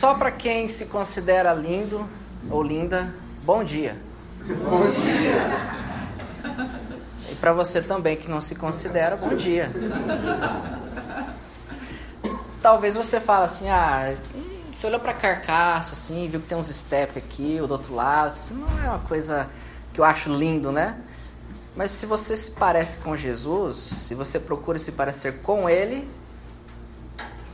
Só para quem se considera lindo ou linda, bom dia. Bom dia. E para você também que não se considera, bom dia. Talvez você fale assim, ah, você olhou para a carcaça assim, viu que tem uns step aqui, ou do outro lado, isso não é uma coisa que eu acho lindo, né? Mas se você se parece com Jesus, se você procura se parecer com Ele,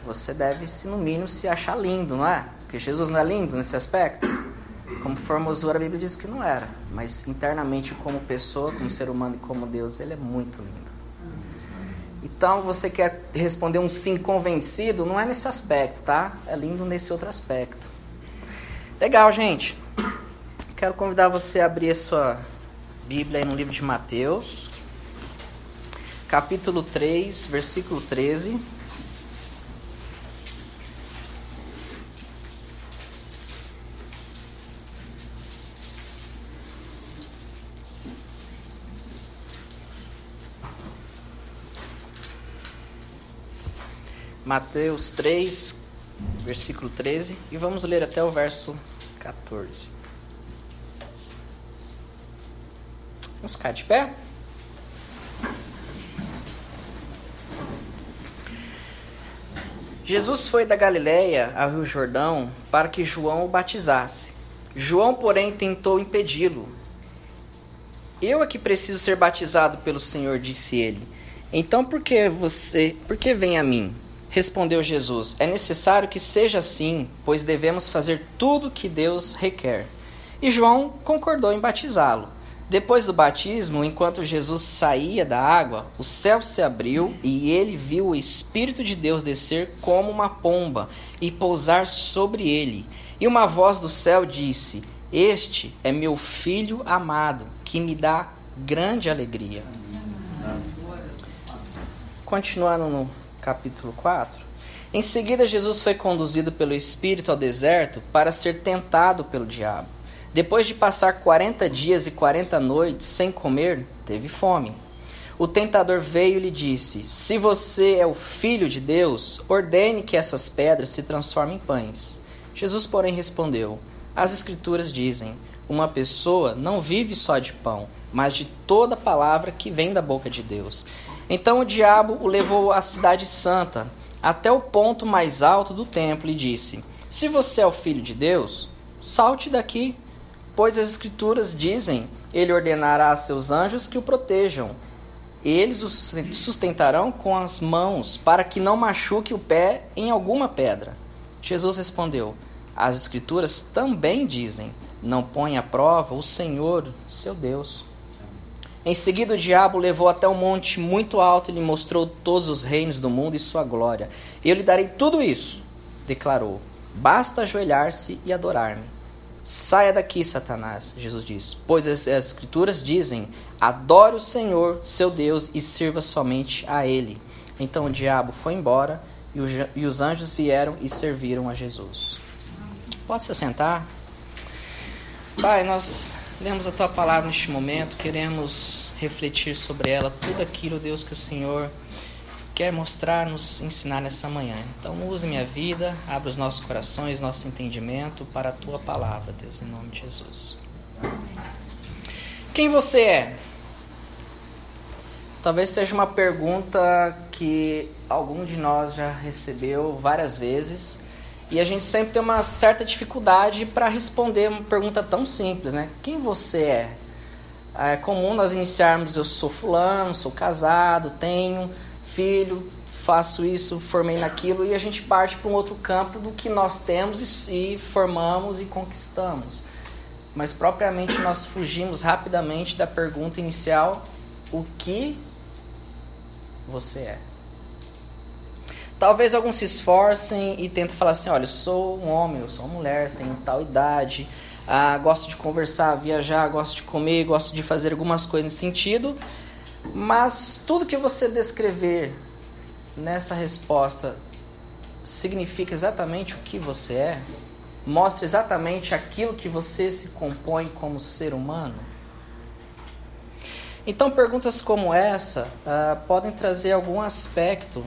você deve, se no mínimo, se achar lindo, não é? Porque Jesus não é lindo nesse aspecto. Como formosura, a Bíblia diz que não era. Mas internamente, como pessoa, como ser humano e como Deus, ele é muito lindo. Então, você quer responder um sim convencido, não é nesse aspecto, tá? É lindo nesse outro aspecto. Legal, gente. Quero convidar você a abrir a sua Bíblia aí no livro de Mateus, capítulo 3, versículo 13. Mateus 3, versículo 13, e vamos ler até o verso 14. Vamos ficar de pé? Jesus foi da Galiléia ao Rio Jordão para que João o batizasse. João, porém, tentou impedi-lo. Eu é que preciso ser batizado pelo Senhor, disse ele. Então por que você, por que vem a mim? Respondeu Jesus: É necessário que seja assim, pois devemos fazer tudo o que Deus requer. E João concordou em batizá-lo. Depois do batismo, enquanto Jesus saía da água, o céu se abriu e ele viu o Espírito de Deus descer como uma pomba e pousar sobre ele. E uma voz do céu disse: Este é meu filho amado, que me dá grande alegria. Continuando no capítulo 4. Em seguida, Jesus foi conduzido pelo Espírito ao deserto para ser tentado pelo diabo. Depois de passar 40 dias e 40 noites sem comer, teve fome. O tentador veio e lhe disse: Se você é o filho de Deus, ordene que essas pedras se transformem em pães. Jesus, porém, respondeu: As Escrituras dizem: Uma pessoa não vive só de pão, mas de toda palavra que vem da boca de Deus. Então o diabo o levou à cidade santa, até o ponto mais alto do templo, e disse: Se você é o filho de Deus, salte daqui, pois as Escrituras dizem: Ele ordenará a seus anjos que o protejam. Eles o sustentarão com as mãos, para que não machuque o pé em alguma pedra. Jesus respondeu: As Escrituras também dizem: Não põe à prova o Senhor, seu Deus. Em seguida, o diabo levou até um monte muito alto e lhe mostrou todos os reinos do mundo e sua glória. Eu lhe darei tudo isso, declarou. Basta ajoelhar-se e adorar-me. Saia daqui, Satanás, Jesus disse, pois as, as Escrituras dizem: adore o Senhor, seu Deus, e sirva somente a Ele. Então o diabo foi embora e, o, e os anjos vieram e serviram a Jesus. Pode se sentar? Pai, nós lemos a tua palavra neste momento, queremos refletir sobre ela, tudo aquilo, Deus, que o Senhor quer mostrar, nos ensinar nessa manhã. Então, use minha vida, abra os nossos corações, nosso entendimento para a tua palavra, Deus, em nome de Jesus. Quem você é? Talvez seja uma pergunta que algum de nós já recebeu várias vezes e a gente sempre tem uma certa dificuldade para responder uma pergunta tão simples, né? Quem você é? É comum nós iniciarmos eu sou fulano, sou casado, tenho filho, faço isso, formei naquilo e a gente parte para um outro campo do que nós temos e, e formamos e conquistamos. Mas propriamente nós fugimos rapidamente da pergunta inicial: o que você é? Talvez alguns se esforcem e tentem falar assim: olha, eu sou um homem, eu sou uma mulher, tenho tal idade, ah, gosto de conversar, viajar, gosto de comer, gosto de fazer algumas coisas nesse sentido, mas tudo que você descrever nessa resposta significa exatamente o que você é? Mostra exatamente aquilo que você se compõe como ser humano? Então, perguntas como essa ah, podem trazer algum aspecto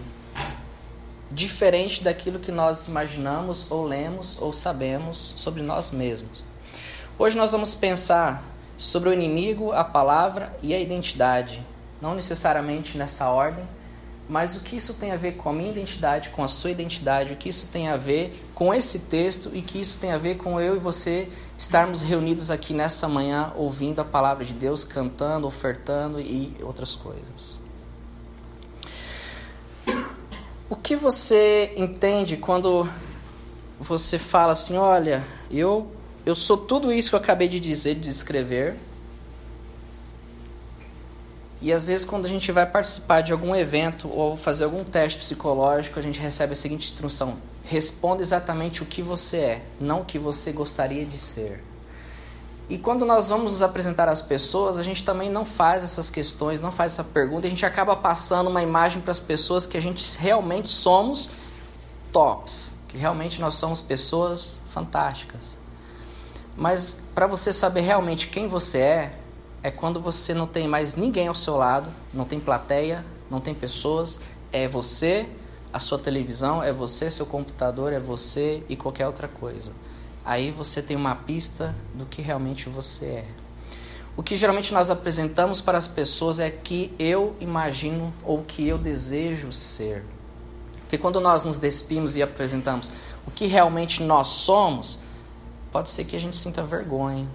diferente daquilo que nós imaginamos ou lemos ou sabemos sobre nós mesmos. Hoje nós vamos pensar sobre o inimigo, a palavra e a identidade, não necessariamente nessa ordem, mas o que isso tem a ver com a minha identidade, com a sua identidade, o que isso tem a ver com esse texto e que isso tem a ver com eu e você estarmos reunidos aqui nessa manhã ouvindo a palavra de Deus, cantando, ofertando e outras coisas. O que você entende quando você fala assim, olha, eu eu sou tudo isso que eu acabei de dizer, de descrever, e às vezes, quando a gente vai participar de algum evento ou fazer algum teste psicológico, a gente recebe a seguinte instrução: responda exatamente o que você é, não o que você gostaria de ser. E quando nós vamos nos apresentar às pessoas, a gente também não faz essas questões, não faz essa pergunta, a gente acaba passando uma imagem para as pessoas que a gente realmente somos tops, que realmente nós somos pessoas fantásticas. Mas para você saber realmente quem você é, é quando você não tem mais ninguém ao seu lado, não tem plateia, não tem pessoas, é você, a sua televisão, é você, seu computador, é você e qualquer outra coisa. Aí você tem uma pista do que realmente você é. O que geralmente nós apresentamos para as pessoas é que eu imagino ou que eu desejo ser. Porque quando nós nos despimos e apresentamos o que realmente nós somos, pode ser que a gente sinta vergonha,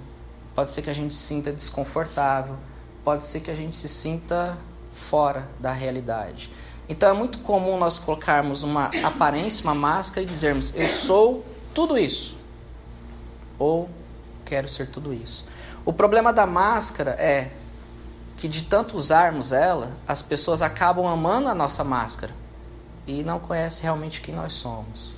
pode ser que a gente sinta desconfortável, pode ser que a gente se sinta fora da realidade. Então é muito comum nós colocarmos uma aparência, uma máscara e dizermos: Eu sou tudo isso. Ou quero ser tudo isso. O problema da máscara é que de tanto usarmos ela, as pessoas acabam amando a nossa máscara e não conhecem realmente quem nós somos.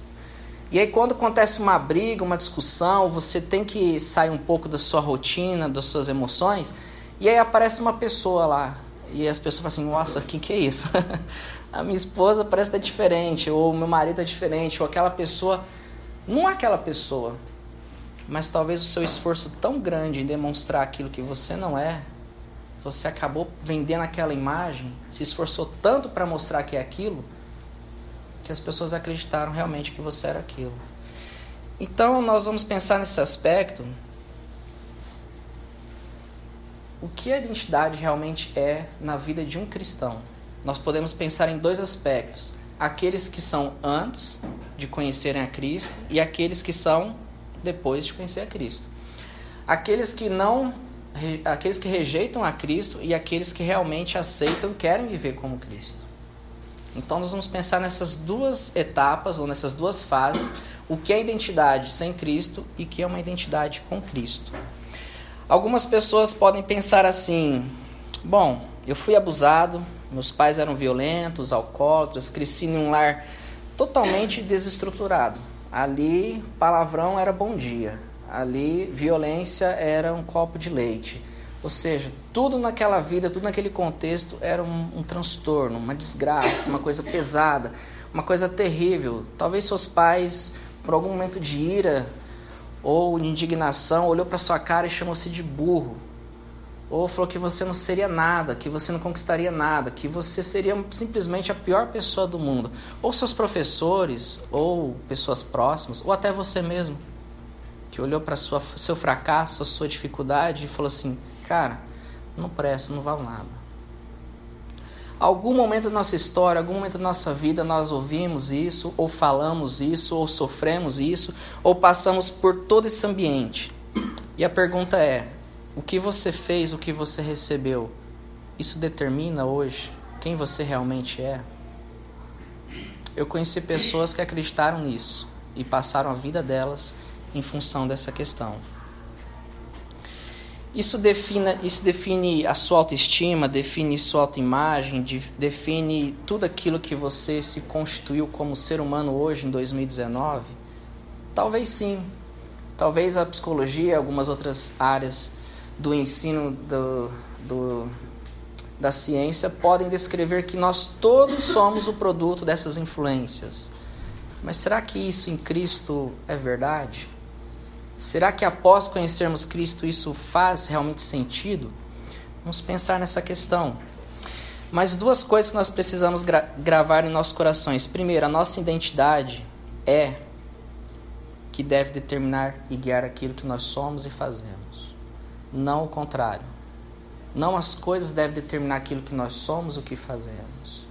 E aí quando acontece uma briga, uma discussão, você tem que sair um pouco da sua rotina, das suas emoções, e aí aparece uma pessoa lá, e as pessoas falam assim, nossa, o que, que é isso? a minha esposa parece estar diferente, ou meu marido é diferente, ou aquela pessoa... Não é aquela pessoa, mas talvez o seu esforço tão grande em demonstrar aquilo que você não é, você acabou vendendo aquela imagem, se esforçou tanto para mostrar que é aquilo, que as pessoas acreditaram realmente que você era aquilo. Então, nós vamos pensar nesse aspecto. O que a identidade realmente é na vida de um cristão? Nós podemos pensar em dois aspectos: aqueles que são antes de conhecerem a Cristo e aqueles que são depois de conhecer a Cristo. Aqueles que não aqueles que rejeitam a Cristo e aqueles que realmente aceitam querem viver como Cristo. Então nós vamos pensar nessas duas etapas ou nessas duas fases, o que é identidade sem Cristo e o que é uma identidade com Cristo. Algumas pessoas podem pensar assim: bom, eu fui abusado, meus pais eram violentos, alcoólatras, cresci em um lar totalmente desestruturado. Ali, palavrão era bom dia. Ali, violência era um copo de leite. Ou seja, tudo naquela vida, tudo naquele contexto era um, um transtorno, uma desgraça, uma coisa pesada, uma coisa terrível. Talvez seus pais, por algum momento de ira ou indignação, olhou para sua cara e chamou-se de burro. Ou falou que você não seria nada, que você não conquistaria nada, que você seria simplesmente a pior pessoa do mundo. Ou seus professores, ou pessoas próximas, ou até você mesmo, que olhou para seu fracasso, a sua dificuldade e falou assim: Cara, não presta, não vale nada. Algum momento da nossa história, algum momento da nossa vida, nós ouvimos isso, ou falamos isso, ou sofremos isso, ou passamos por todo esse ambiente. E a pergunta é: o que você fez, o que você recebeu, isso determina hoje quem você realmente é? Eu conheci pessoas que acreditaram nisso e passaram a vida delas em função dessa questão. Isso define, isso define a sua autoestima, define sua autoimagem, de, define tudo aquilo que você se constituiu como ser humano hoje em 2019? Talvez sim. Talvez a psicologia e algumas outras áreas do ensino do, do, da ciência podem descrever que nós todos somos o produto dessas influências. Mas será que isso em Cristo é verdade? Será que após conhecermos Cristo isso faz realmente sentido? Vamos pensar nessa questão. Mas duas coisas que nós precisamos gra gravar em nossos corações. Primeiro, a nossa identidade é que deve determinar e guiar aquilo que nós somos e fazemos. Não o contrário. Não as coisas devem determinar aquilo que nós somos o que fazemos.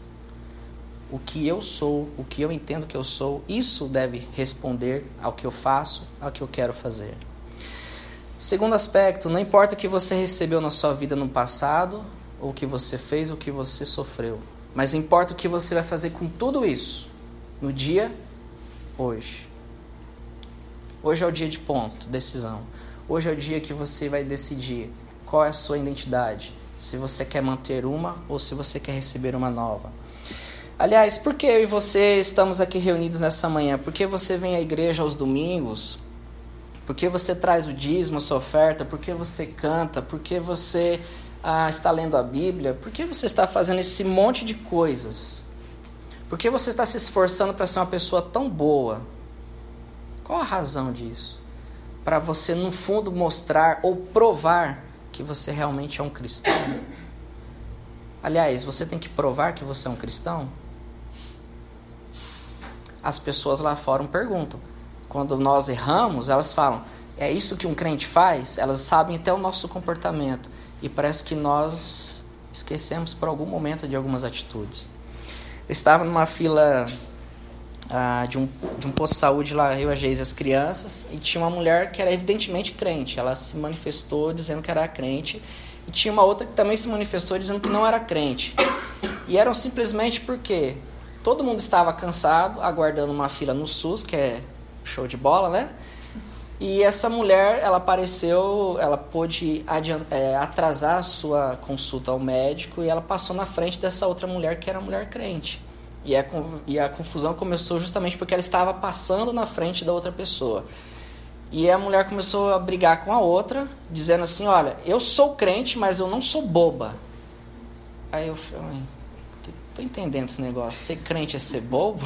O que eu sou, o que eu entendo que eu sou, isso deve responder ao que eu faço, ao que eu quero fazer. Segundo aspecto, não importa o que você recebeu na sua vida no passado, ou o que você fez, ou o que você sofreu, mas importa o que você vai fazer com tudo isso no dia hoje. Hoje é o dia de ponto, decisão. Hoje é o dia que você vai decidir qual é a sua identidade, se você quer manter uma ou se você quer receber uma nova. Aliás, por que eu e você estamos aqui reunidos nessa manhã? Porque você vem à igreja aos domingos porque você traz o dízimo, a sua oferta, porque você canta, porque você ah, está lendo a Bíblia, porque você está fazendo esse monte de coisas. Porque você está se esforçando para ser uma pessoa tão boa. Qual a razão disso? Para você, no fundo, mostrar ou provar que você realmente é um cristão. Aliás, você tem que provar que você é um cristão? As pessoas lá fora perguntam: quando nós erramos, elas falam: é isso que um crente faz? Elas sabem até o nosso comportamento. E parece que nós esquecemos por algum momento de algumas atitudes. Eu estava numa fila ah, de, um, de um posto de saúde lá, eu, a Geise as crianças, e tinha uma mulher que era evidentemente crente. Ela se manifestou dizendo que era crente. E tinha uma outra que também se manifestou dizendo que não era crente. E eram simplesmente porque todo mundo estava cansado, aguardando uma fila no SUS, que é show de bola, né? E essa mulher, ela apareceu, ela pôde é, atrasar a sua consulta ao médico e ela passou na frente dessa outra mulher que era mulher crente. E a, e a confusão começou justamente porque ela estava passando na frente da outra pessoa. E a mulher começou a brigar com a outra, dizendo assim: Olha, eu sou crente, mas eu não sou boba. Aí eu falei: Tô entendendo esse negócio. Ser crente é ser bobo?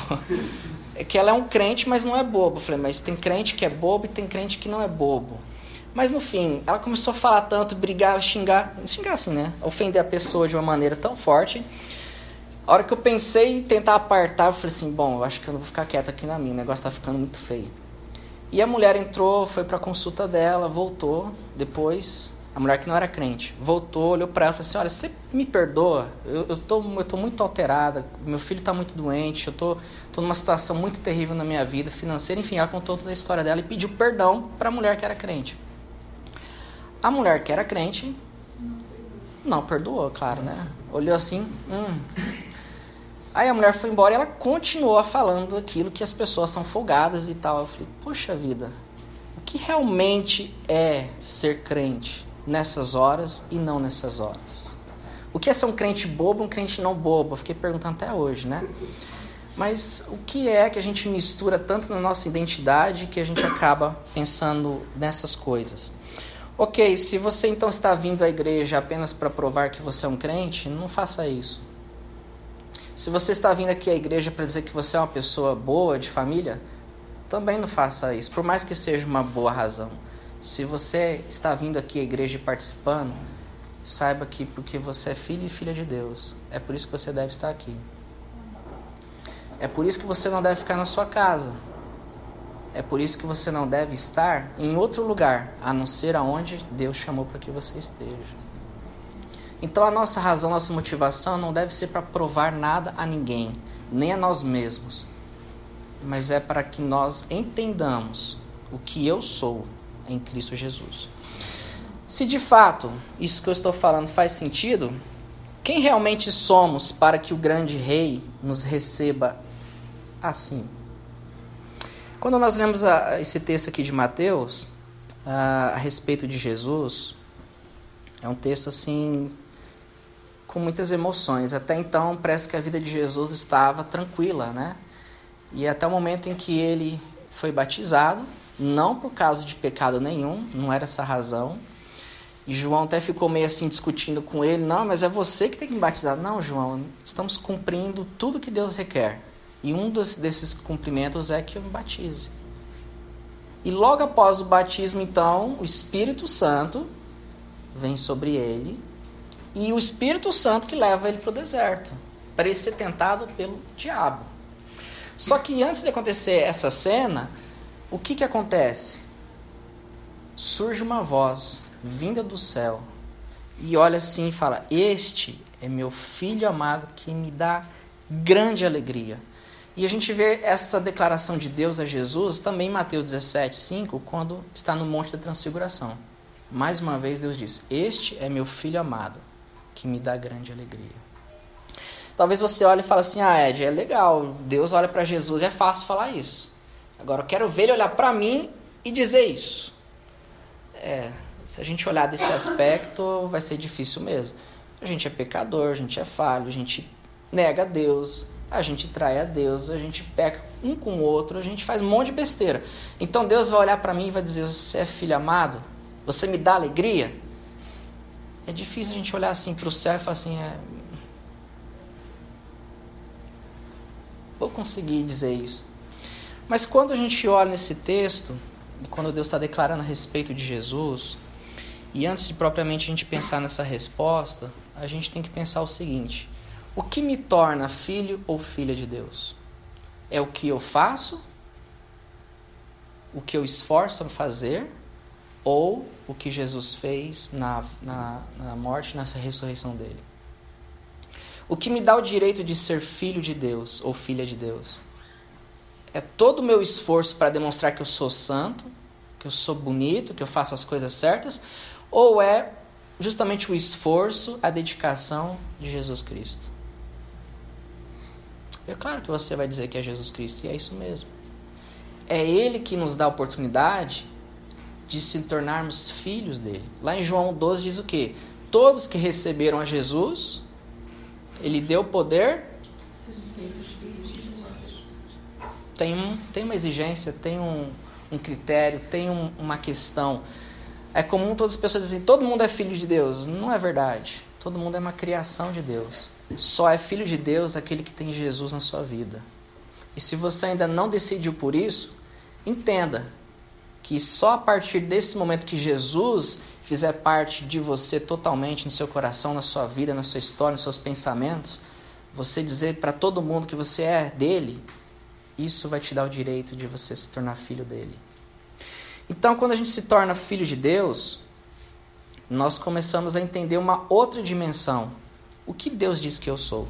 é que ela é um crente, mas não é bobo. Eu falei, mas tem crente que é bobo e tem crente que não é bobo. Mas no fim, ela começou a falar tanto, brigar, xingar, xingar assim, né? Ofender a pessoa de uma maneira tão forte. A hora que eu pensei em tentar apartar, eu falei assim, bom, eu acho que eu não vou ficar quieta aqui na minha, o negócio tá ficando muito feio. E a mulher entrou, foi pra consulta dela, voltou depois, a mulher que não era crente, voltou, olhou para ela e falou assim: Olha, você me perdoa? Eu, eu, tô, eu tô muito alterada, meu filho está muito doente, eu tô, tô numa situação muito terrível na minha vida financeira. Enfim, ela contou toda a história dela e pediu perdão para a mulher que era crente. A mulher que era crente não perdoou, claro, né? Olhou assim, hum. Aí a mulher foi embora e ela continuou falando aquilo que as pessoas são folgadas e tal. Eu falei, poxa vida, o que realmente é ser crente? nessas horas e não nessas horas. O que é ser um crente bobo, um crente não bobo? Eu fiquei perguntando até hoje, né? Mas o que é que a gente mistura tanto na nossa identidade que a gente acaba pensando nessas coisas? Ok, se você então está vindo à igreja apenas para provar que você é um crente, não faça isso. Se você está vindo aqui à igreja para dizer que você é uma pessoa boa, de família, também não faça isso, por mais que seja uma boa razão. Se você está vindo aqui à igreja e participando, saiba que porque você é filho e filha de Deus, é por isso que você deve estar aqui. É por isso que você não deve ficar na sua casa. É por isso que você não deve estar em outro lugar, a não ser aonde Deus chamou para que você esteja. Então a nossa razão, nossa motivação não deve ser para provar nada a ninguém, nem a nós mesmos, mas é para que nós entendamos o que eu sou em Cristo Jesus. Se de fato isso que eu estou falando faz sentido, quem realmente somos para que o grande rei nos receba assim? Quando nós lemos a, esse texto aqui de Mateus, a, a respeito de Jesus, é um texto assim com muitas emoções. Até então parece que a vida de Jesus estava tranquila, né? E até o momento em que ele foi batizado, não por causa de pecado nenhum, não era essa a razão. E João até ficou meio assim discutindo com ele: não, mas é você que tem que me batizar. Não, João, estamos cumprindo tudo que Deus requer. E um dos, desses cumprimentos é que eu me batize. E logo após o batismo, então, o Espírito Santo vem sobre ele e o Espírito Santo que leva ele para o deserto, para ele ser tentado pelo diabo. Só que antes de acontecer essa cena, o que, que acontece? Surge uma voz vinda do céu e olha assim e fala: Este é meu filho amado que me dá grande alegria. E a gente vê essa declaração de Deus a Jesus também em Mateus 17, 5, quando está no Monte da Transfiguração. Mais uma vez Deus diz: Este é meu filho amado que me dá grande alegria. Talvez você olhe e fale assim: Ah, Ed, é legal, Deus olha para Jesus, é fácil falar isso. Agora eu quero ver ele olhar para mim e dizer isso. É, se a gente olhar desse aspecto, vai ser difícil mesmo. A gente é pecador, a gente é falho, a gente nega a Deus, a gente trai a Deus, a gente peca um com o outro, a gente faz um monte de besteira. Então Deus vai olhar para mim e vai dizer: Você é filho amado? Você me dá alegria? É difícil a gente olhar assim para o céu e falar assim: é... Vou conseguir dizer isso. Mas quando a gente olha nesse texto, quando Deus está declarando a respeito de Jesus, e antes de propriamente a gente pensar nessa resposta, a gente tem que pensar o seguinte: o que me torna filho ou filha de Deus? É o que eu faço? O que eu esforço a fazer? Ou o que Jesus fez na, na, na morte na ressurreição dele? O que me dá o direito de ser filho de Deus ou filha de Deus? É todo o meu esforço para demonstrar que eu sou santo, que eu sou bonito, que eu faço as coisas certas? Ou é justamente o esforço, a dedicação de Jesus Cristo? É claro que você vai dizer que é Jesus Cristo, e é isso mesmo. É Ele que nos dá a oportunidade de se tornarmos filhos dele. Lá em João 12 diz o quê? Todos que receberam a Jesus, Ele deu poder. Tem, um, tem uma exigência, tem um, um critério, tem um, uma questão. É comum todas as pessoas dizerem, todo mundo é filho de Deus. Não é verdade. Todo mundo é uma criação de Deus. Só é filho de Deus aquele que tem Jesus na sua vida. E se você ainda não decidiu por isso, entenda que só a partir desse momento que Jesus fizer parte de você totalmente no seu coração, na sua vida, na sua história, nos seus pensamentos, você dizer para todo mundo que você é dele, isso vai te dar o direito de você se tornar filho dele. Então, quando a gente se torna filho de Deus, nós começamos a entender uma outra dimensão o que Deus diz que eu sou.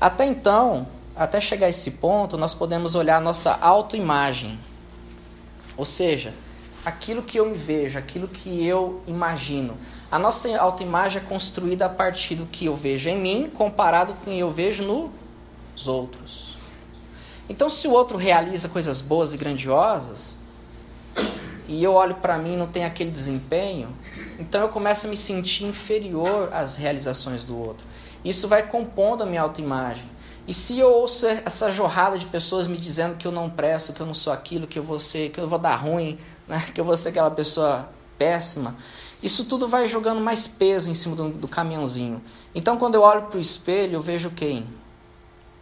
Até então, até chegar a esse ponto, nós podemos olhar a nossa autoimagem. Ou seja, aquilo que eu me vejo, aquilo que eu imagino. A nossa autoimagem é construída a partir do que eu vejo em mim comparado com o que eu vejo nos outros. Então, se o outro realiza coisas boas e grandiosas, e eu olho para mim e não tem aquele desempenho, então eu começo a me sentir inferior às realizações do outro. Isso vai compondo a minha autoimagem. E se eu ouço essa jorrada de pessoas me dizendo que eu não presto, que eu não sou aquilo, que eu vou ser, que eu vou dar ruim, né? que eu vou ser aquela pessoa péssima, isso tudo vai jogando mais peso em cima do, do caminhãozinho. Então quando eu olho para o espelho, eu vejo quem?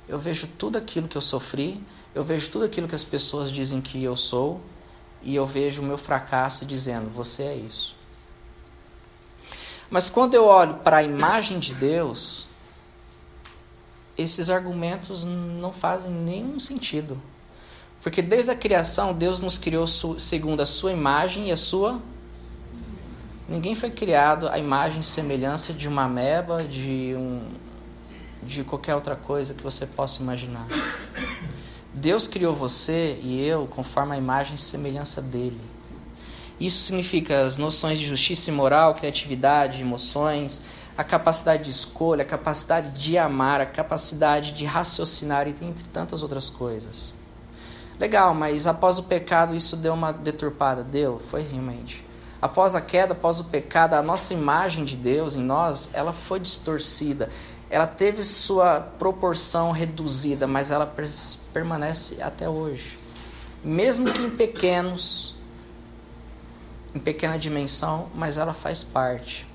Eu vejo tudo aquilo que eu sofri, eu vejo tudo aquilo que as pessoas dizem que eu sou, e eu vejo o meu fracasso dizendo: você é isso. Mas quando eu olho para a imagem de Deus, esses argumentos não fazem nenhum sentido. Porque desde a criação, Deus nos criou segundo a sua imagem e a sua. Ninguém foi criado à imagem e semelhança de uma ameba, de, um, de qualquer outra coisa que você possa imaginar. Deus criou você e eu conforme a imagem e semelhança dele. Isso significa as noções de justiça e moral, criatividade, emoções, a capacidade de escolha, a capacidade de amar, a capacidade de raciocinar e entre tantas outras coisas. Legal, mas após o pecado isso deu uma deturpada? Deu, foi realmente. Após a queda, após o pecado, a nossa imagem de Deus em nós, ela foi distorcida. Ela teve sua proporção reduzida, mas ela permanece até hoje. Mesmo que em pequenos em pequena dimensão, mas ela faz parte.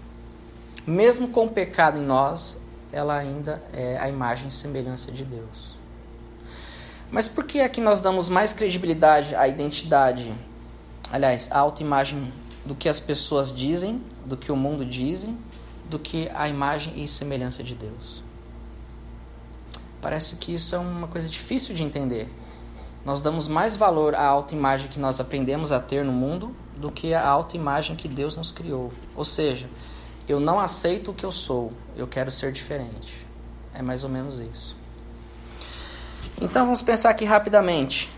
Mesmo com o pecado em nós, ela ainda é a imagem e semelhança de Deus. Mas por que é que nós damos mais credibilidade à identidade, aliás, à autoimagem do que as pessoas dizem, do que o mundo dizem, do que a imagem e semelhança de Deus. Parece que isso é uma coisa difícil de entender. Nós damos mais valor à autoimagem que nós aprendemos a ter no mundo do que à autoimagem que Deus nos criou. Ou seja, eu não aceito o que eu sou, eu quero ser diferente. É mais ou menos isso. Então vamos pensar aqui rapidamente.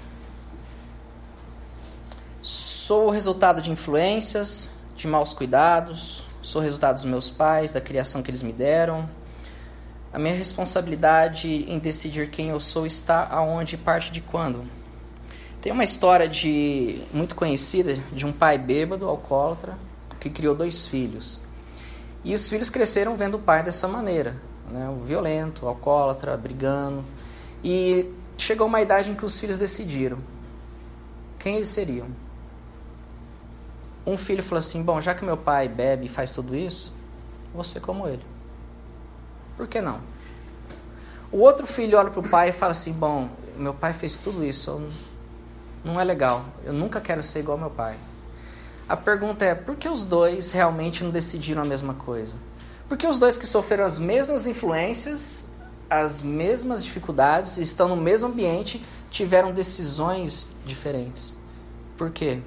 Sou o resultado de influências, de maus cuidados, sou resultado dos meus pais, da criação que eles me deram. A minha responsabilidade em decidir quem eu sou está aonde parte de quando. Tem uma história de muito conhecida de um pai bêbado, alcoólatra, que criou dois filhos. E os filhos cresceram vendo o pai dessa maneira, né? violento, alcoólatra, brigando. E chegou uma idade em que os filhos decidiram quem eles seriam. Um filho falou assim: Bom, já que meu pai bebe e faz tudo isso, vou ser como ele. Por que não? O outro filho olha para o pai e fala assim: Bom, meu pai fez tudo isso, não é legal, eu nunca quero ser igual ao meu pai. A pergunta é: por que os dois realmente não decidiram a mesma coisa? Porque os dois que sofreram as mesmas influências, as mesmas dificuldades, estão no mesmo ambiente, tiveram decisões diferentes. Por quê?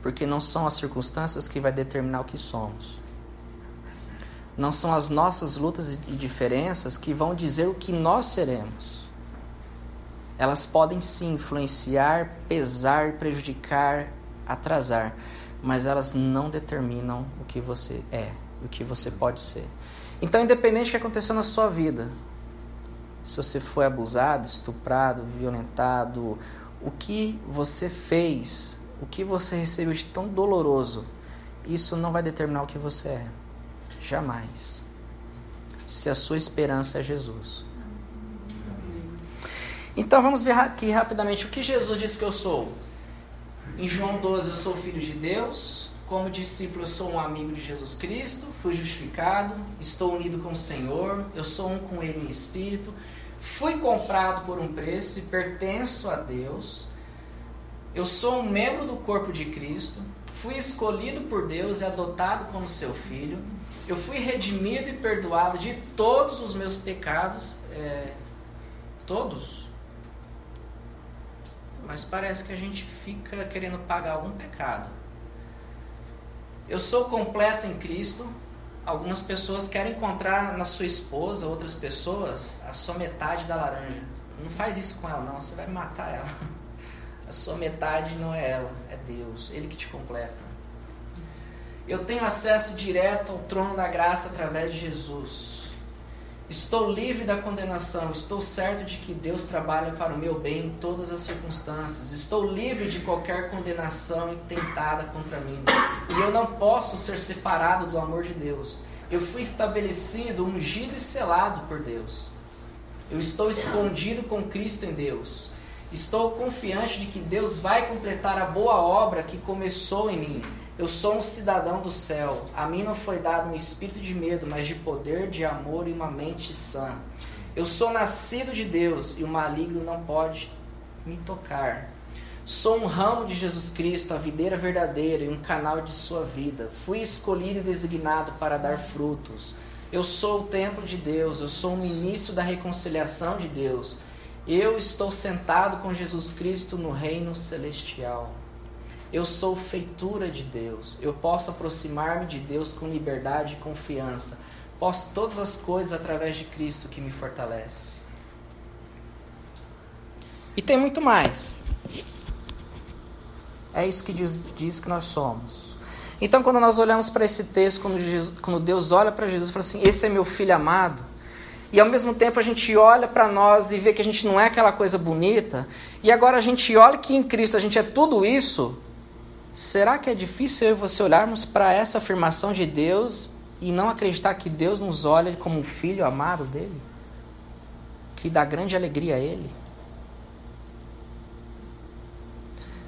Porque não são as circunstâncias que vai determinar o que somos. Não são as nossas lutas e diferenças que vão dizer o que nós seremos. Elas podem sim influenciar, pesar, prejudicar, atrasar, mas elas não determinam o que você é, o que você pode ser. Então, independente do que aconteceu na sua vida, se você foi abusado, estuprado, violentado, o que você fez, o que você recebeu de tão doloroso, isso não vai determinar o que você é. Jamais. Se a sua esperança é Jesus. Então vamos ver aqui rapidamente o que Jesus disse que eu sou. Em João 12, eu sou filho de Deus. Como discípulo, eu sou um amigo de Jesus Cristo. Fui justificado. Estou unido com o Senhor. Eu sou um com Ele em espírito. Fui comprado por um preço e pertenço a Deus. Eu sou um membro do corpo de Cristo. Fui escolhido por Deus e adotado como seu filho. Eu fui redimido e perdoado de todos os meus pecados. É, todos mas parece que a gente fica querendo pagar algum pecado. Eu sou completo em Cristo. Algumas pessoas querem encontrar na sua esposa, outras pessoas, a sua metade da laranja. Não faz isso com ela, não, você vai matar ela. A sua metade não é ela, é Deus, Ele que te completa. Eu tenho acesso direto ao trono da graça através de Jesus. Estou livre da condenação, estou certo de que Deus trabalha para o meu bem em todas as circunstâncias. Estou livre de qualquer condenação intentada contra mim. E eu não posso ser separado do amor de Deus. Eu fui estabelecido, ungido e selado por Deus. Eu estou escondido com Cristo em Deus. Estou confiante de que Deus vai completar a boa obra que começou em mim. Eu sou um cidadão do céu. A mim não foi dado um espírito de medo, mas de poder, de amor e uma mente sã. Eu sou nascido de Deus e o maligno não pode me tocar. Sou um ramo de Jesus Cristo, a videira verdadeira e um canal de sua vida. Fui escolhido e designado para dar frutos. Eu sou o templo de Deus, eu sou o início da reconciliação de Deus. Eu estou sentado com Jesus Cristo no reino celestial. Eu sou feitura de Deus. Eu posso aproximar-me de Deus com liberdade e confiança. Posso todas as coisas através de Cristo que me fortalece. E tem muito mais. É isso que diz, diz que nós somos. Então, quando nós olhamos para esse texto, quando, Jesus, quando Deus olha para Jesus e fala assim: Esse é meu filho amado. E ao mesmo tempo a gente olha para nós e vê que a gente não é aquela coisa bonita. E agora a gente olha que em Cristo a gente é tudo isso. Será que é difícil eu e você olharmos para essa afirmação de Deus e não acreditar que Deus nos olha como um filho amado dele? Que dá grande alegria a ele?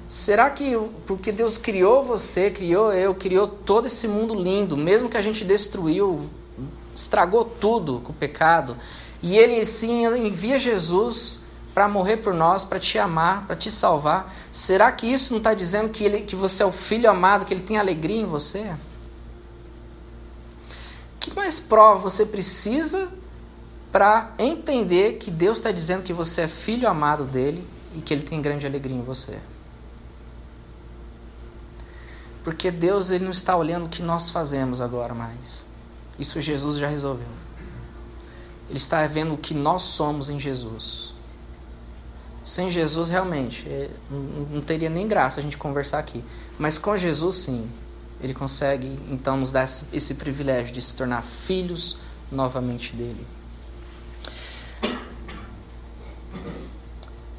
Será que porque Deus criou você, criou eu, criou todo esse mundo lindo, mesmo que a gente destruiu, estragou tudo com o pecado, e ele sim envia Jesus para morrer por nós, para te amar, para te salvar. Será que isso não está dizendo que, ele, que você é o filho amado, que ele tem alegria em você? que mais prova você precisa para entender que Deus está dizendo que você é filho amado dele e que ele tem grande alegria em você? Porque Deus ele não está olhando o que nós fazemos agora mais. Isso Jesus já resolveu. Ele está vendo o que nós somos em Jesus. Sem Jesus, realmente, é, não teria nem graça a gente conversar aqui. Mas com Jesus, sim. Ele consegue, então, nos dar esse privilégio de se tornar filhos novamente dele.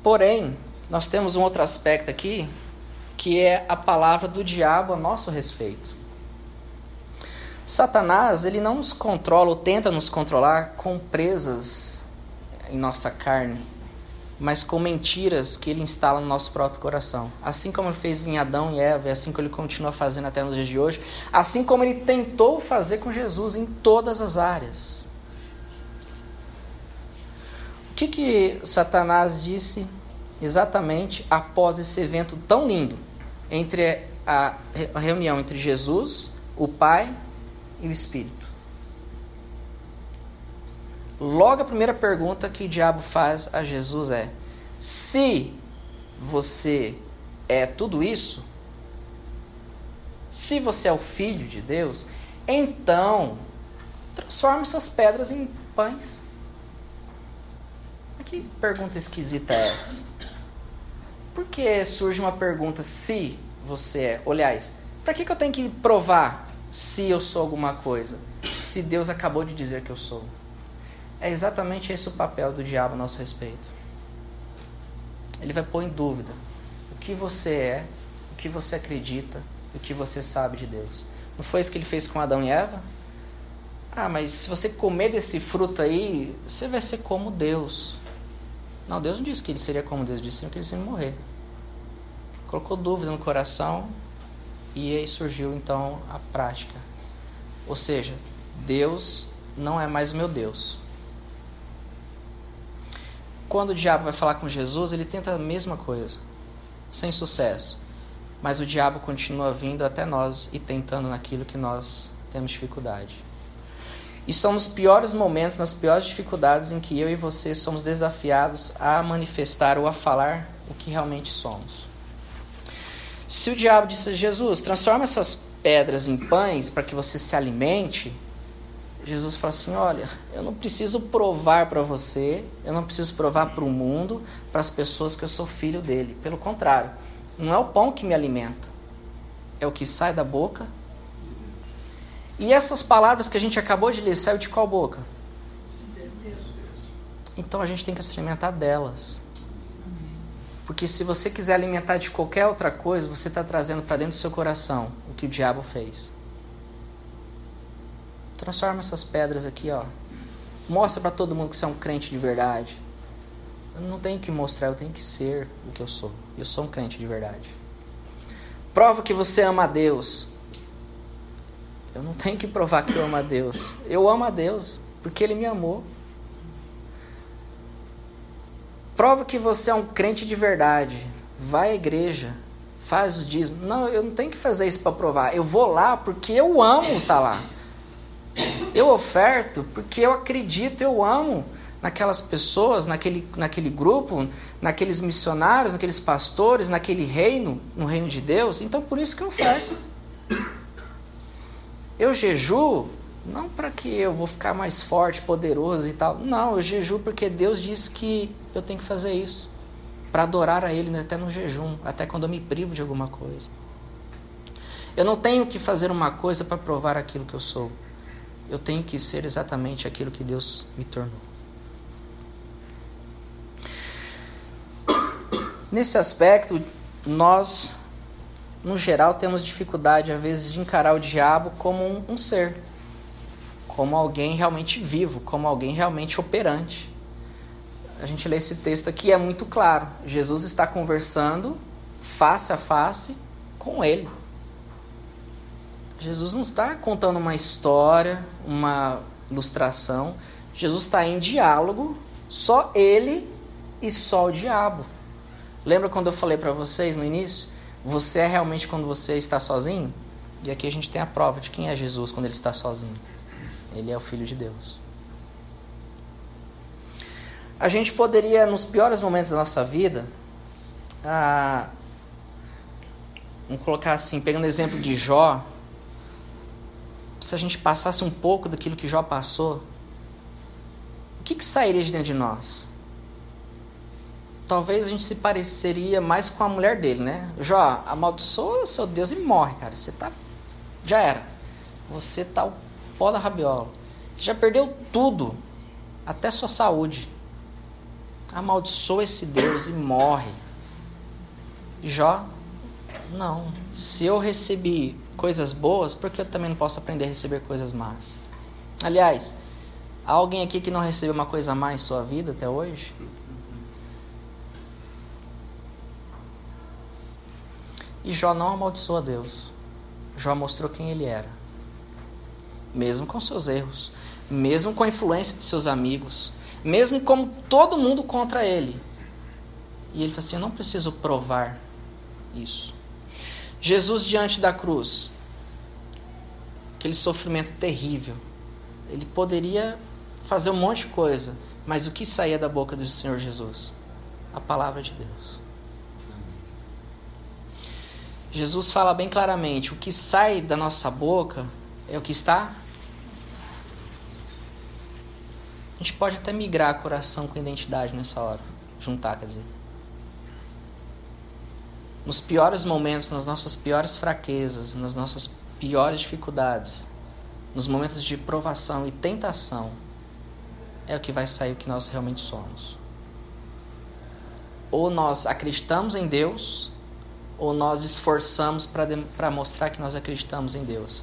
Porém, nós temos um outro aspecto aqui, que é a palavra do diabo a nosso respeito. Satanás, ele não nos controla ou tenta nos controlar com presas em nossa carne, mas com mentiras que ele instala no nosso próprio coração. Assim como ele fez em Adão e Eva, e assim como ele continua fazendo até nos dias de hoje, assim como ele tentou fazer com Jesus em todas as áreas. O que que Satanás disse exatamente após esse evento tão lindo entre a reunião entre Jesus, o Pai e o Espírito. Logo a primeira pergunta que o diabo faz a Jesus é: se você é tudo isso, se você é o filho de Deus, então transforme essas pedras em pães. Que pergunta esquisita é essa? Por que surge uma pergunta se você é? Aliás, para que, que eu tenho que provar se eu sou alguma coisa, se Deus acabou de dizer que eu sou. É exatamente esse o papel do diabo a nosso respeito. Ele vai pôr em dúvida o que você é, o que você acredita, o que você sabe de Deus. Não foi isso que ele fez com Adão e Eva? Ah, mas se você comer desse fruto aí, você vai ser como Deus. Não, Deus não disse que ele seria como Deus, disse que ele seria morrer. Colocou dúvida no coração, e aí surgiu então a prática. Ou seja, Deus não é mais o meu Deus. Quando o diabo vai falar com Jesus, ele tenta a mesma coisa, sem sucesso. Mas o diabo continua vindo até nós e tentando naquilo que nós temos dificuldade. E são nos piores momentos, nas piores dificuldades em que eu e você somos desafiados a manifestar ou a falar o que realmente somos. Se o diabo disse a Jesus, transforma essas pedras em pães para que você se alimente, Jesus fala assim: Olha, eu não preciso provar para você, eu não preciso provar para o mundo, para as pessoas que eu sou filho dele. Pelo contrário, não é o pão que me alimenta, é o que sai da boca. E essas palavras que a gente acabou de ler, saiu de qual boca? Então a gente tem que se alimentar delas. Porque se você quiser alimentar de qualquer outra coisa, você está trazendo para dentro do seu coração o que o diabo fez. Transforma essas pedras aqui, ó. Mostra para todo mundo que você é um crente de verdade. Eu não tenho que mostrar, eu tenho que ser o que eu sou. Eu sou um crente de verdade. Prova que você ama a Deus. Eu não tenho que provar que eu amo a Deus. Eu amo a Deus porque Ele me amou. Prova que você é um crente de verdade. Vai à igreja, faz o dízimo. Não, eu não tenho que fazer isso para provar. Eu vou lá porque eu amo estar tá lá. Eu oferto porque eu acredito, eu amo naquelas pessoas, naquele, naquele grupo, naqueles missionários, naqueles pastores, naquele reino, no reino de Deus. Então por isso que eu oferto. Eu jejuo não para que eu vou ficar mais forte, poderoso e tal. Não, eu jejuo porque Deus disse que eu tenho que fazer isso. Para adorar a Ele até no jejum, até quando eu me privo de alguma coisa. Eu não tenho que fazer uma coisa para provar aquilo que eu sou. Eu tenho que ser exatamente aquilo que Deus me tornou. Nesse aspecto, nós, no geral, temos dificuldade, às vezes, de encarar o diabo como um, um ser como alguém realmente vivo, como alguém realmente operante. A gente lê esse texto aqui é muito claro. Jesus está conversando face a face com ele. Jesus não está contando uma história, uma ilustração. Jesus está em diálogo, só ele e só o diabo. Lembra quando eu falei para vocês no início? Você é realmente quando você está sozinho? E aqui a gente tem a prova de quem é Jesus quando ele está sozinho. Ele é o Filho de Deus. A gente poderia, nos piores momentos da nossa vida, ah, vamos colocar assim, pegando o exemplo de Jó, se a gente passasse um pouco daquilo que Jó passou, o que, que sairia de dentro de nós? Talvez a gente se pareceria mais com a mulher dele, né? Jó, amaldiçoa seu Deus e morre, cara. Você tá. Já era. Você tá o pó da rabiola. Já perdeu tudo, até sua saúde amaldiçoa esse Deus e morre. Jó, não. Se eu recebi coisas boas, por que eu também não posso aprender a receber coisas más? Aliás, há alguém aqui que não recebeu uma coisa má em sua vida até hoje? E Jó não amaldiçoou a Deus. Jó mostrou quem ele era. Mesmo com seus erros, mesmo com a influência de seus amigos, mesmo como todo mundo contra ele. E ele falou assim: Eu não preciso provar isso. Jesus diante da cruz, aquele sofrimento terrível, ele poderia fazer um monte de coisa, mas o que saía da boca do Senhor Jesus? A palavra de Deus. Jesus fala bem claramente: o que sai da nossa boca é o que está A gente pode até migrar coração com identidade nessa hora. Juntar, quer dizer. Nos piores momentos, nas nossas piores fraquezas, nas nossas piores dificuldades, nos momentos de provação e tentação, é o que vai sair o que nós realmente somos. Ou nós acreditamos em Deus, ou nós esforçamos para mostrar que nós acreditamos em Deus.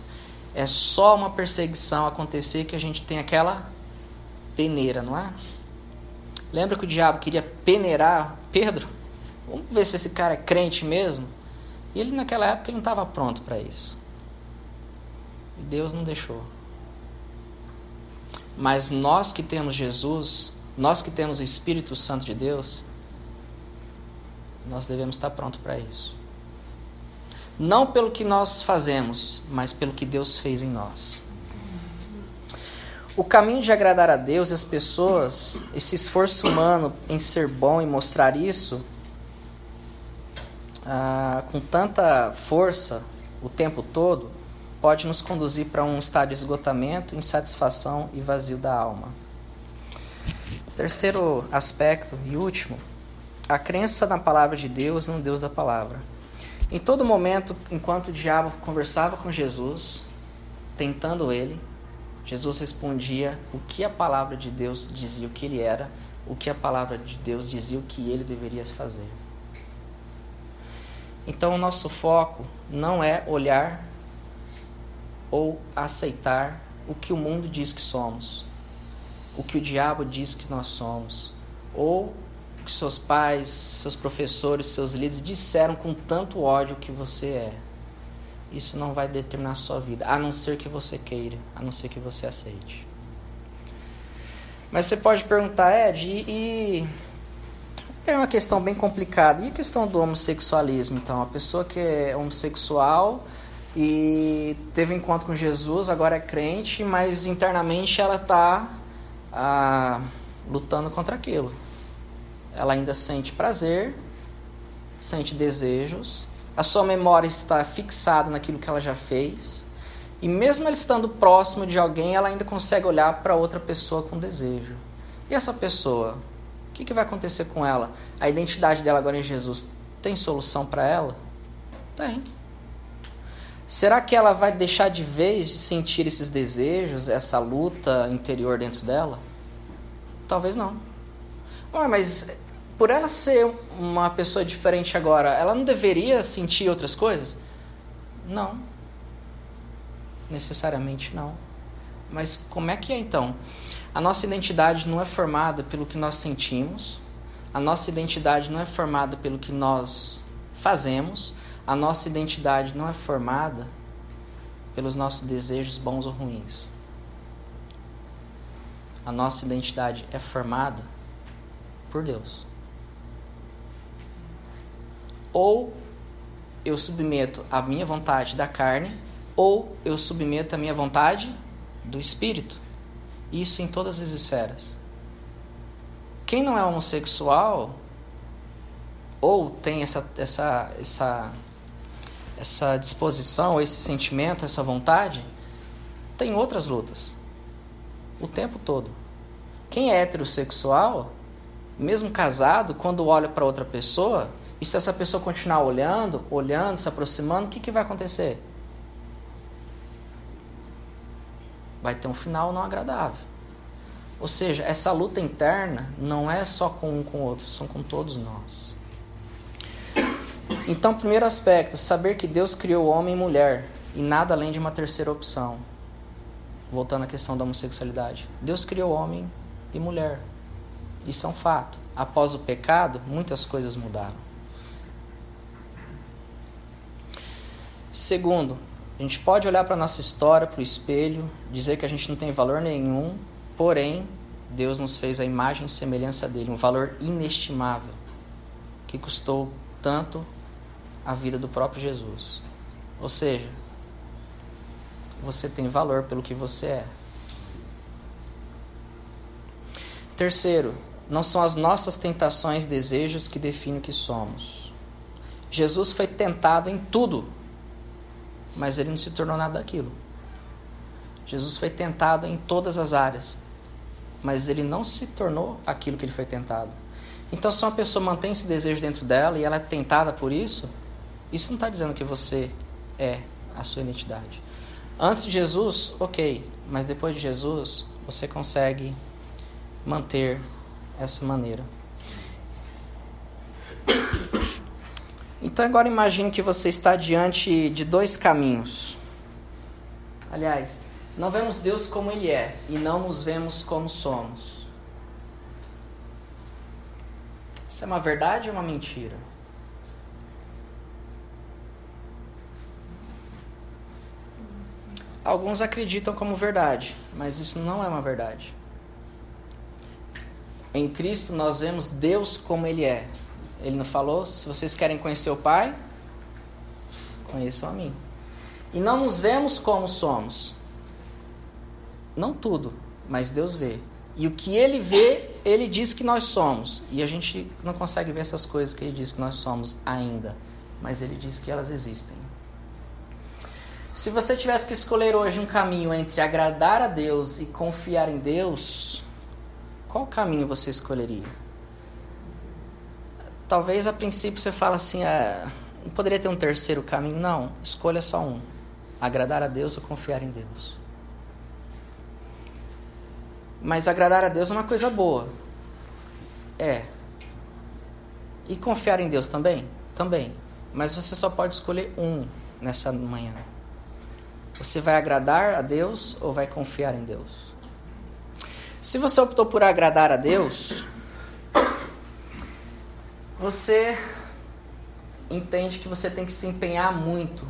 É só uma perseguição acontecer que a gente tem aquela peneira, não é? Lembra que o diabo queria peneirar Pedro? Vamos ver se esse cara é crente mesmo. E ele naquela época ele não estava pronto para isso. E Deus não deixou. Mas nós que temos Jesus, nós que temos o Espírito Santo de Deus, nós devemos estar pronto para isso. Não pelo que nós fazemos, mas pelo que Deus fez em nós. O caminho de agradar a Deus e as pessoas, esse esforço humano em ser bom e mostrar isso ah, com tanta força o tempo todo, pode nos conduzir para um estado de esgotamento, insatisfação e vazio da alma. Terceiro aspecto e último, a crença na palavra de Deus no Deus da palavra. Em todo momento, enquanto o diabo conversava com Jesus, tentando ele, Jesus respondia o que a palavra de Deus dizia o que ele era, o que a palavra de Deus dizia o que ele deveria fazer. Então, o nosso foco não é olhar ou aceitar o que o mundo diz que somos, o que o diabo diz que nós somos, ou o que seus pais, seus professores, seus líderes disseram com tanto ódio que você é isso não vai determinar a sua vida, a não ser que você queira, a não ser que você aceite. Mas você pode perguntar, Ed, e, é uma questão bem complicada. E a questão do homossexualismo, então? A pessoa que é homossexual e teve um encontro com Jesus, agora é crente, mas internamente ela está ah, lutando contra aquilo. Ela ainda sente prazer, sente desejos, a sua memória está fixada naquilo que ela já fez, e mesmo ela estando próximo de alguém, ela ainda consegue olhar para outra pessoa com desejo. E essa pessoa, o que, que vai acontecer com ela? A identidade dela agora em Jesus tem solução para ela? Tem. Será que ela vai deixar de vez de sentir esses desejos, essa luta interior dentro dela? Talvez não. Ué, mas por ela ser uma pessoa diferente agora, ela não deveria sentir outras coisas? Não. Necessariamente não. Mas como é que é então? A nossa identidade não é formada pelo que nós sentimos, a nossa identidade não é formada pelo que nós fazemos, a nossa identidade não é formada pelos nossos desejos bons ou ruins. A nossa identidade é formada por Deus. Ou eu submeto a minha vontade da carne, ou eu submeto a minha vontade do espírito. Isso em todas as esferas. Quem não é homossexual ou tem essa, essa, essa, essa disposição, esse sentimento, essa vontade, tem outras lutas. O tempo todo. Quem é heterossexual, mesmo casado, quando olha para outra pessoa, e se essa pessoa continuar olhando, olhando, se aproximando, o que, que vai acontecer? Vai ter um final não agradável. Ou seja, essa luta interna não é só com um com o outro, são com todos nós. Então, primeiro aspecto, saber que Deus criou homem e mulher e nada além de uma terceira opção. Voltando à questão da homossexualidade. Deus criou homem e mulher. Isso é um fato. Após o pecado, muitas coisas mudaram. Segundo, a gente pode olhar para a nossa história, para o espelho, dizer que a gente não tem valor nenhum, porém, Deus nos fez a imagem e semelhança dele, um valor inestimável, que custou tanto a vida do próprio Jesus. Ou seja, você tem valor pelo que você é. Terceiro, não são as nossas tentações e desejos que definem o que somos. Jesus foi tentado em tudo mas ele não se tornou nada daquilo. Jesus foi tentado em todas as áreas, mas ele não se tornou aquilo que ele foi tentado. Então, se uma pessoa mantém esse desejo dentro dela e ela é tentada por isso, isso não está dizendo que você é a sua identidade. Antes de Jesus, ok, mas depois de Jesus, você consegue manter essa maneira. Então agora imagine que você está diante de dois caminhos. Aliás, não vemos Deus como Ele é e não nos vemos como somos. Isso é uma verdade ou uma mentira? Alguns acreditam como verdade, mas isso não é uma verdade. Em Cristo nós vemos Deus como Ele é, ele não falou: se vocês querem conhecer o Pai, conheçam a mim. E não nos vemos como somos. Não tudo, mas Deus vê. E o que ele vê, ele diz que nós somos. E a gente não consegue ver essas coisas que ele diz que nós somos ainda. Mas ele diz que elas existem. Se você tivesse que escolher hoje um caminho entre agradar a Deus e confiar em Deus, qual caminho você escolheria? talvez a princípio você fala assim, ah, não poderia ter um terceiro caminho? Não, escolha só um. Agradar a Deus ou confiar em Deus. Mas agradar a Deus é uma coisa boa. É. E confiar em Deus também? Também. Mas você só pode escolher um nessa manhã. Você vai agradar a Deus ou vai confiar em Deus? Se você optou por agradar a Deus, você entende que você tem que se empenhar muito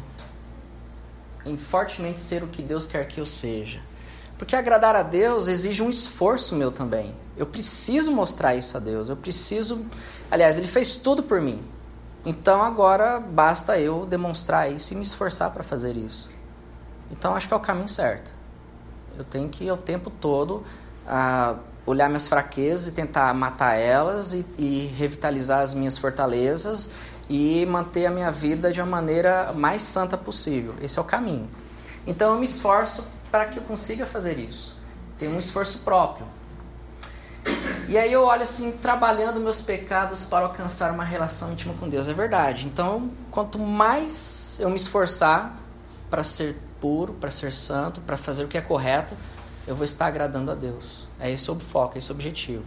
em fortemente ser o que Deus quer que eu seja. Porque agradar a Deus exige um esforço meu também. Eu preciso mostrar isso a Deus. Eu preciso. Aliás, Ele fez tudo por mim. Então agora basta eu demonstrar isso e me esforçar para fazer isso. Então acho que é o caminho certo. Eu tenho que o tempo todo olhar minhas fraquezas e tentar matar elas e, e, revitalizar as minhas fortalezas e manter a minha vida de uma maneira mais santa possível. Esse é o caminho. Então eu me esforço para que eu consiga fazer isso. Tem um esforço próprio. E aí eu olho assim, trabalhando meus pecados para alcançar uma relação íntima com Deus. É verdade. Então, quanto mais eu me esforçar para ser puro, para ser santo, para fazer o que é correto, eu vou estar agradando a Deus. É esse o foco, é esse o objetivo.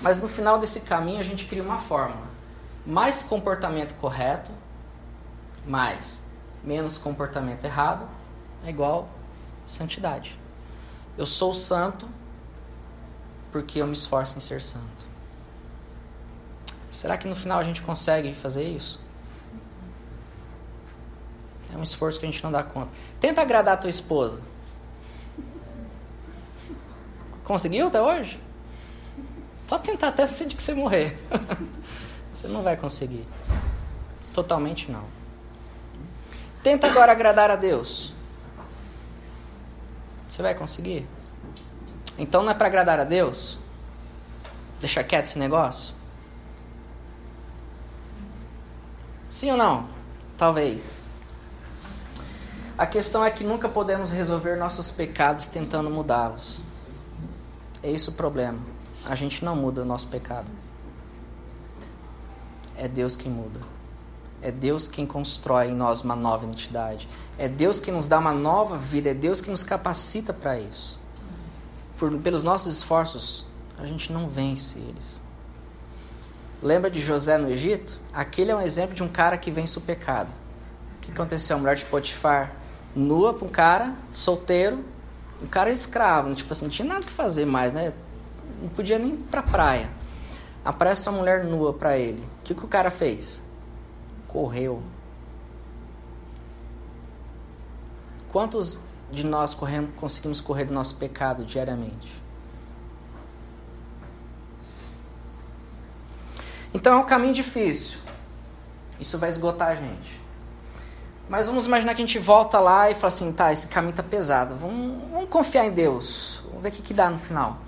Mas no final desse caminho a gente cria uma fórmula. Mais comportamento correto, mais menos comportamento errado, é igual santidade. Eu sou santo porque eu me esforço em ser santo. Será que no final a gente consegue fazer isso? É um esforço que a gente não dá conta. Tenta agradar a tua esposa. Conseguiu até hoje? Pode tentar até antes de que você morrer. você não vai conseguir. Totalmente não. Tenta agora agradar a Deus. Você vai conseguir? Então não é para agradar a Deus? Deixar quieto esse negócio? Sim ou não? Talvez. A questão é que nunca podemos resolver nossos pecados tentando mudá-los. É esse o problema. A gente não muda o nosso pecado. É Deus quem muda. É Deus quem constrói em nós uma nova identidade. É Deus que nos dá uma nova vida. É Deus que nos capacita para isso. Por, pelos nossos esforços, a gente não vence eles. Lembra de José no Egito? Aquele é um exemplo de um cara que vence o pecado. O que aconteceu? A mulher de Potifar, nua para um cara, solteiro, um cara escravo, tipo assim, não tinha nada que fazer mais, né? Não podia nem ir pra praia. Aparece uma mulher nua para ele. O que, que o cara fez? Correu. Quantos de nós corremos, conseguimos correr do nosso pecado diariamente? Então é um caminho difícil. Isso vai esgotar a gente. Mas vamos imaginar que a gente volta lá e fala assim, tá, esse caminho tá pesado. Vamos, vamos confiar em Deus. Vamos ver o que, que dá no final.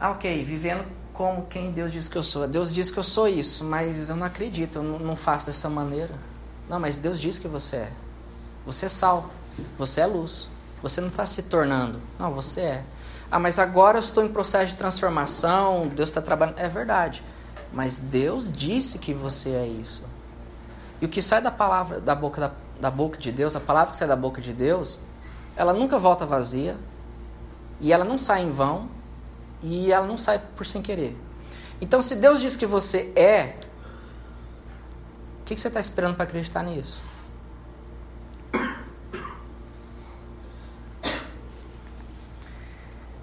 Ah, ok, vivendo como quem Deus diz que eu sou. Deus diz que eu sou isso, mas eu não acredito, eu não, não faço dessa maneira. Não, mas Deus diz que você é. Você é sal, você é luz. Você não está se tornando. Não, você é. Ah, mas agora eu estou em processo de transformação, Deus está trabalhando. É verdade. Mas Deus disse que você é isso. E o que sai da palavra, da boca, da, da boca de Deus, a palavra que sai da boca de Deus, ela nunca volta vazia. E ela não sai em vão. E ela não sai por sem querer. Então, se Deus diz que você é, o que, que você está esperando para acreditar nisso?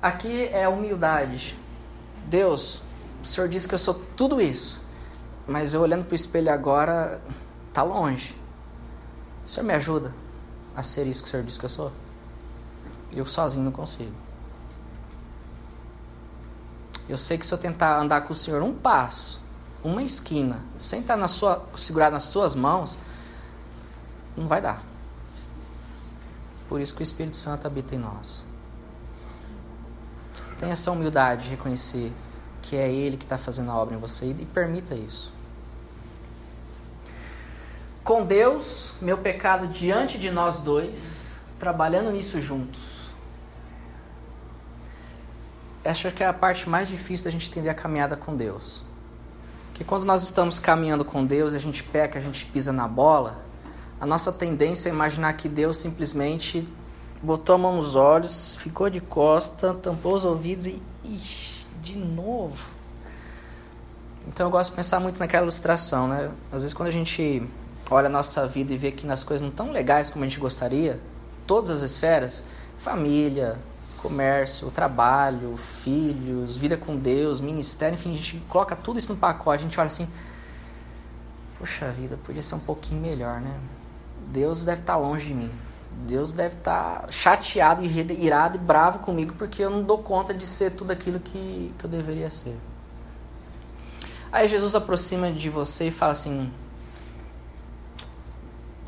Aqui é humildade. Deus, o Senhor disse que eu sou tudo isso, mas eu olhando para o espelho agora, tá longe. O Senhor me ajuda a ser isso que o Senhor disse que eu sou? Eu sozinho não consigo. Eu sei que se eu tentar andar com o Senhor um passo, uma esquina, sem estar na sua, segurado nas suas mãos, não vai dar. Por isso que o Espírito Santo habita em nós. Tenha essa humildade de reconhecer que é Ele que está fazendo a obra em você e permita isso. Com Deus, meu pecado diante de nós dois, trabalhando nisso juntos. Acho que é a parte mais difícil da gente entender a caminhada com Deus. Que quando nós estamos caminhando com Deus a gente peca, a gente pisa na bola, a nossa tendência é imaginar que Deus simplesmente botou a mão nos olhos, ficou de costa, tampou os ouvidos e. Ixi, de novo. Então eu gosto de pensar muito naquela ilustração, né? Às vezes quando a gente olha a nossa vida e vê que nas coisas não tão legais como a gente gostaria, todas as esferas, família, comércio, trabalho, filhos, vida com Deus, ministério, enfim, a gente coloca tudo isso no pacote, a gente olha assim, poxa vida, podia ser um pouquinho melhor, né? Deus deve estar longe de mim. Deus deve estar tá chateado, irado e bravo comigo porque eu não dou conta de ser tudo aquilo que, que eu deveria ser. Aí Jesus aproxima de você e fala assim: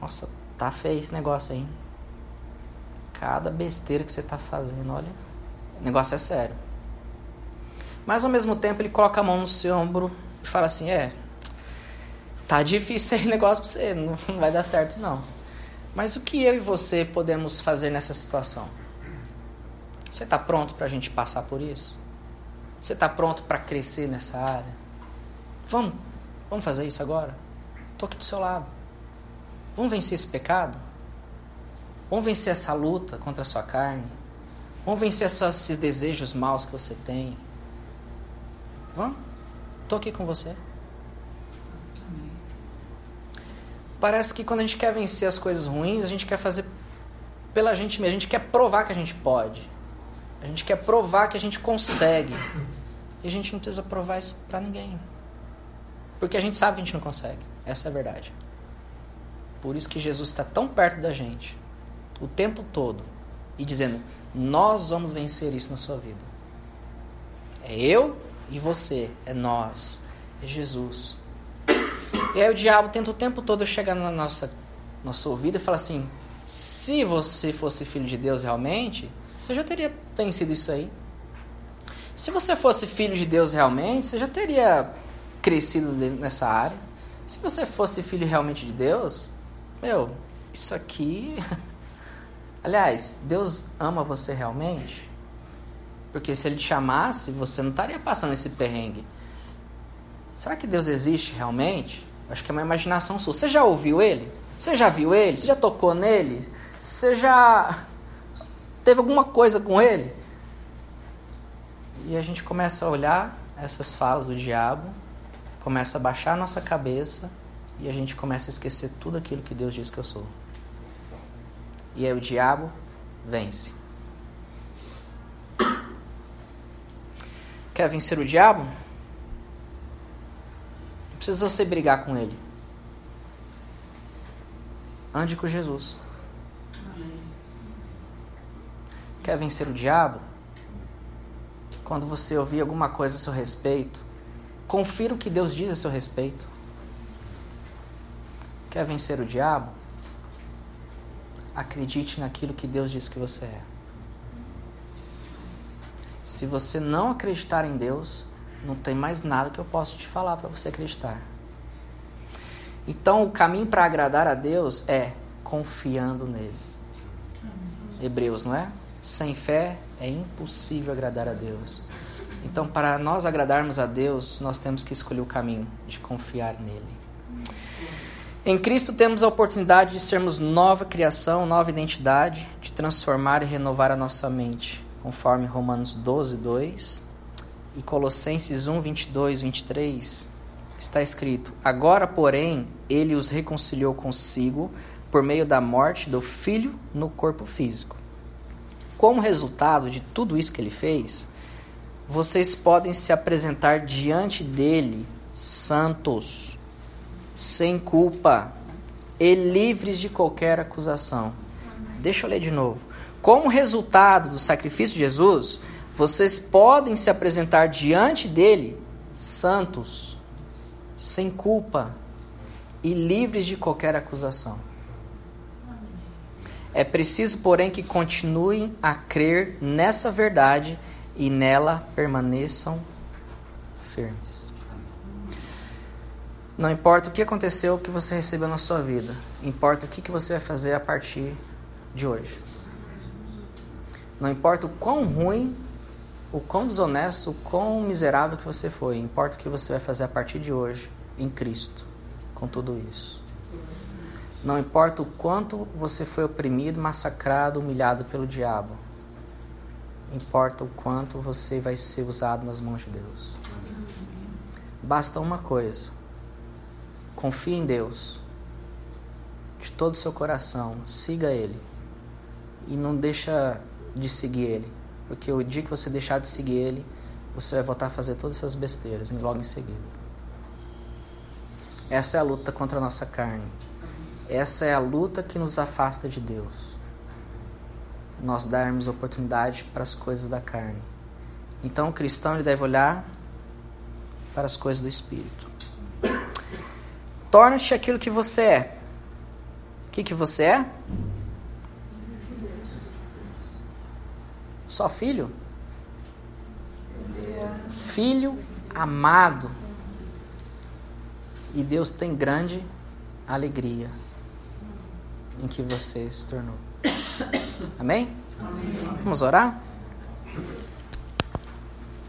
Nossa, tá feio esse negócio aí. Cada besteira que você tá fazendo, olha, o negócio é sério. Mas ao mesmo tempo ele coloca a mão no seu ombro e fala assim: É, tá difícil esse negócio pra você, não vai dar certo não. Mas o que eu e você podemos fazer nessa situação? Você está pronto para a gente passar por isso? Você está pronto para crescer nessa área? Vamos, vamos fazer isso agora? Estou aqui do seu lado. Vamos vencer esse pecado? Vamos vencer essa luta contra a sua carne? Vamos vencer esses desejos maus que você tem? Vamos? Estou aqui com você. parece que quando a gente quer vencer as coisas ruins, a gente quer fazer pela gente mesmo. A gente quer provar que a gente pode. A gente quer provar que a gente consegue. E a gente não precisa provar isso para ninguém. Porque a gente sabe que a gente não consegue. Essa é a verdade. Por isso que Jesus está tão perto da gente, o tempo todo, e dizendo: Nós vamos vencer isso na sua vida. É eu e você, é nós, é Jesus. E aí o diabo tenta o tempo todo chegar na nossa nosso ouvido e falar assim: se você fosse filho de Deus realmente, você já teria vencido isso aí. Se você fosse filho de Deus realmente, você já teria crescido nessa área. Se você fosse filho realmente de Deus, meu, isso aqui. Aliás, Deus ama você realmente? Porque se ele te chamasse, você não estaria passando esse perrengue. Será que Deus existe realmente? Acho que é uma imaginação sua. Você já ouviu ele? Você já viu ele? Você já tocou nele? Você já teve alguma coisa com ele? E a gente começa a olhar essas falas do diabo, começa a baixar a nossa cabeça e a gente começa a esquecer tudo aquilo que Deus diz que eu sou. E aí o diabo vence. Quer vencer o diabo? Não precisa você brigar com ele. Ande com Jesus. Quer vencer o diabo? Quando você ouvir alguma coisa a seu respeito, confira o que Deus diz a seu respeito. Quer vencer o diabo? Acredite naquilo que Deus diz que você é. Se você não acreditar em Deus, não tem mais nada que eu possa te falar para você acreditar. Então, o caminho para agradar a Deus é confiando nele. Hebreus, não é? Sem fé é impossível agradar a Deus. Então, para nós agradarmos a Deus, nós temos que escolher o caminho de confiar nele. Em Cristo temos a oportunidade de sermos nova criação, nova identidade, de transformar e renovar a nossa mente, conforme Romanos 12, 2 e Colossenses 1, 22, 23, está escrito: Agora, porém, ele os reconciliou consigo por meio da morte do filho no corpo físico. Como resultado de tudo isso que ele fez, vocês podem se apresentar diante dele santos, sem culpa e livres de qualquer acusação. Deixa eu ler de novo. Como resultado do sacrifício de Jesus, vocês podem se apresentar diante dele santos, sem culpa e livres de qualquer acusação. É preciso, porém, que continuem a crer nessa verdade e nela permaneçam firmes. Não importa o que aconteceu, o que você recebeu na sua vida, importa o que você vai fazer a partir de hoje. Não importa o quão ruim, o quão desonesto, o quão miserável que você foi, importa o que você vai fazer a partir de hoje em Cristo com tudo isso. Não importa o quanto você foi oprimido, massacrado, humilhado pelo diabo. Importa o quanto você vai ser usado nas mãos de Deus. Basta uma coisa. Confie em Deus. De todo o seu coração, siga ele. E não deixa de seguir ele, porque o dia que você deixar de seguir ele, você vai voltar a fazer todas essas besteiras logo em seguida. Essa é a luta contra a nossa carne. Essa é a luta que nos afasta de Deus. Nós darmos oportunidade para as coisas da carne. Então o cristão ele deve olhar para as coisas do Espírito. Torna-te aquilo que você é. O que, que você é? Só filho? Filho amado. E Deus tem grande alegria em que você se tornou. Amém? Amém. Vamos orar?